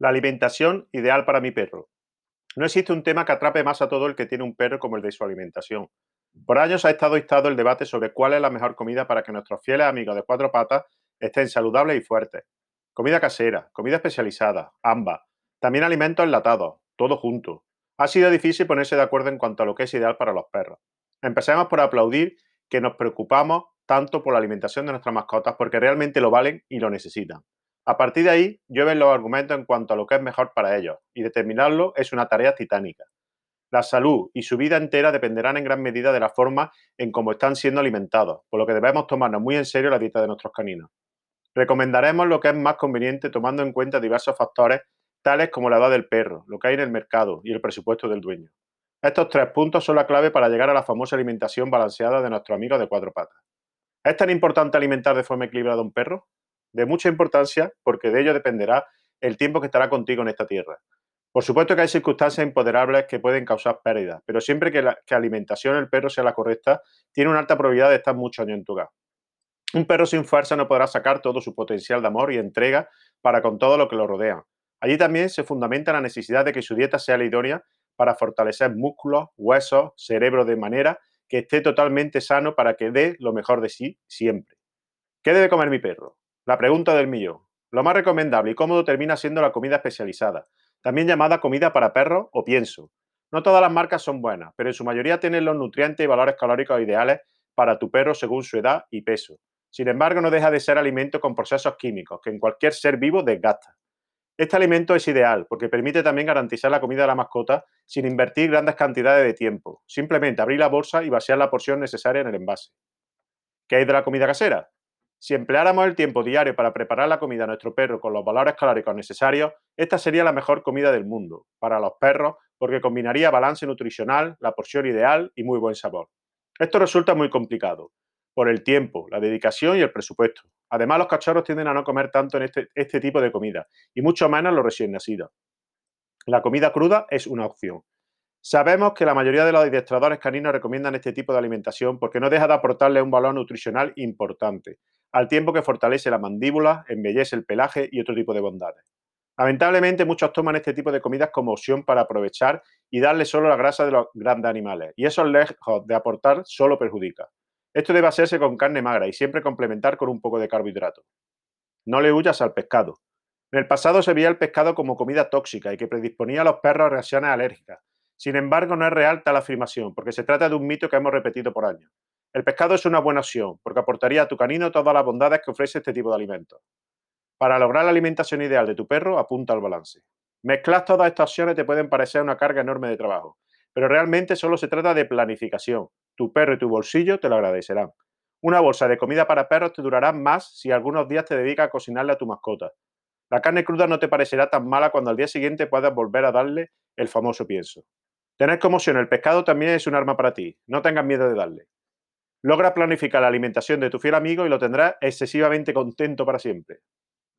La alimentación ideal para mi perro. No existe un tema que atrape más a todo el que tiene un perro como el de su alimentación. Por años ha estado instado el debate sobre cuál es la mejor comida para que nuestros fieles amigos de cuatro patas estén saludables y fuertes. Comida casera, comida especializada, ambas. También alimentos enlatados, todo junto. Ha sido difícil ponerse de acuerdo en cuanto a lo que es ideal para los perros. Empecemos por aplaudir que nos preocupamos tanto por la alimentación de nuestras mascotas porque realmente lo valen y lo necesitan. A partir de ahí, llueven los argumentos en cuanto a lo que es mejor para ellos, y determinarlo es una tarea titánica. La salud y su vida entera dependerán en gran medida de la forma en cómo están siendo alimentados, por lo que debemos tomarnos muy en serio la dieta de nuestros caninos. Recomendaremos lo que es más conveniente tomando en cuenta diversos factores tales como la edad del perro, lo que hay en el mercado y el presupuesto del dueño. Estos tres puntos son la clave para llegar a la famosa alimentación balanceada de nuestro amigo de cuatro patas. ¿Es tan importante alimentar de forma equilibrada a un perro? De mucha importancia porque de ello dependerá el tiempo que estará contigo en esta tierra. Por supuesto que hay circunstancias imponderables que pueden causar pérdidas, pero siempre que la alimentación del perro sea la correcta, tiene una alta probabilidad de estar muchos años en tu hogar. Un perro sin fuerza no podrá sacar todo su potencial de amor y entrega para con todo lo que lo rodea. Allí también se fundamenta la necesidad de que su dieta sea la idónea para fortalecer músculos, huesos, cerebro de manera que esté totalmente sano para que dé lo mejor de sí siempre. ¿Qué debe comer mi perro? La pregunta del millón. Lo más recomendable y cómodo termina siendo la comida especializada, también llamada comida para perros o pienso. No todas las marcas son buenas, pero en su mayoría tienen los nutrientes y valores calóricos ideales para tu perro según su edad y peso. Sin embargo, no deja de ser alimento con procesos químicos que en cualquier ser vivo desgasta. Este alimento es ideal porque permite también garantizar la comida de la mascota sin invertir grandes cantidades de tiempo. Simplemente abrir la bolsa y vaciar la porción necesaria en el envase. ¿Qué hay de la comida casera? Si empleáramos el tiempo diario para preparar la comida a nuestro perro con los valores calóricos necesarios, esta sería la mejor comida del mundo para los perros porque combinaría balance nutricional, la porción ideal y muy buen sabor. Esto resulta muy complicado por el tiempo, la dedicación y el presupuesto. Además, los cachorros tienden a no comer tanto en este, este tipo de comida y mucho menos los recién nacidos. La comida cruda es una opción. Sabemos que la mayoría de los adiestradores caninos recomiendan este tipo de alimentación porque no deja de aportarle un valor nutricional importante, al tiempo que fortalece la mandíbula, embellece el pelaje y otro tipo de bondades. Lamentablemente muchos toman este tipo de comidas como opción para aprovechar y darle solo la grasa de los grandes animales, y eso lejos de aportar solo perjudica. Esto debe hacerse con carne magra y siempre complementar con un poco de carbohidrato. No le huyas al pescado. En el pasado se veía el pescado como comida tóxica y que predisponía a los perros a reacciones alérgicas. Sin embargo, no es real tal afirmación, porque se trata de un mito que hemos repetido por años. El pescado es una buena opción, porque aportaría a tu canino todas las bondades que ofrece este tipo de alimentos. Para lograr la alimentación ideal de tu perro, apunta al balance. Mezclar todas estas opciones te pueden parecer una carga enorme de trabajo, pero realmente solo se trata de planificación. Tu perro y tu bolsillo te lo agradecerán. Una bolsa de comida para perros te durará más si algunos días te dedicas a cocinarle a tu mascota. La carne cruda no te parecerá tan mala cuando al día siguiente puedas volver a darle el famoso pienso. Tener como opción el pescado también es un arma para ti. No tengas miedo de darle. Logra planificar la alimentación de tu fiel amigo y lo tendrás excesivamente contento para siempre.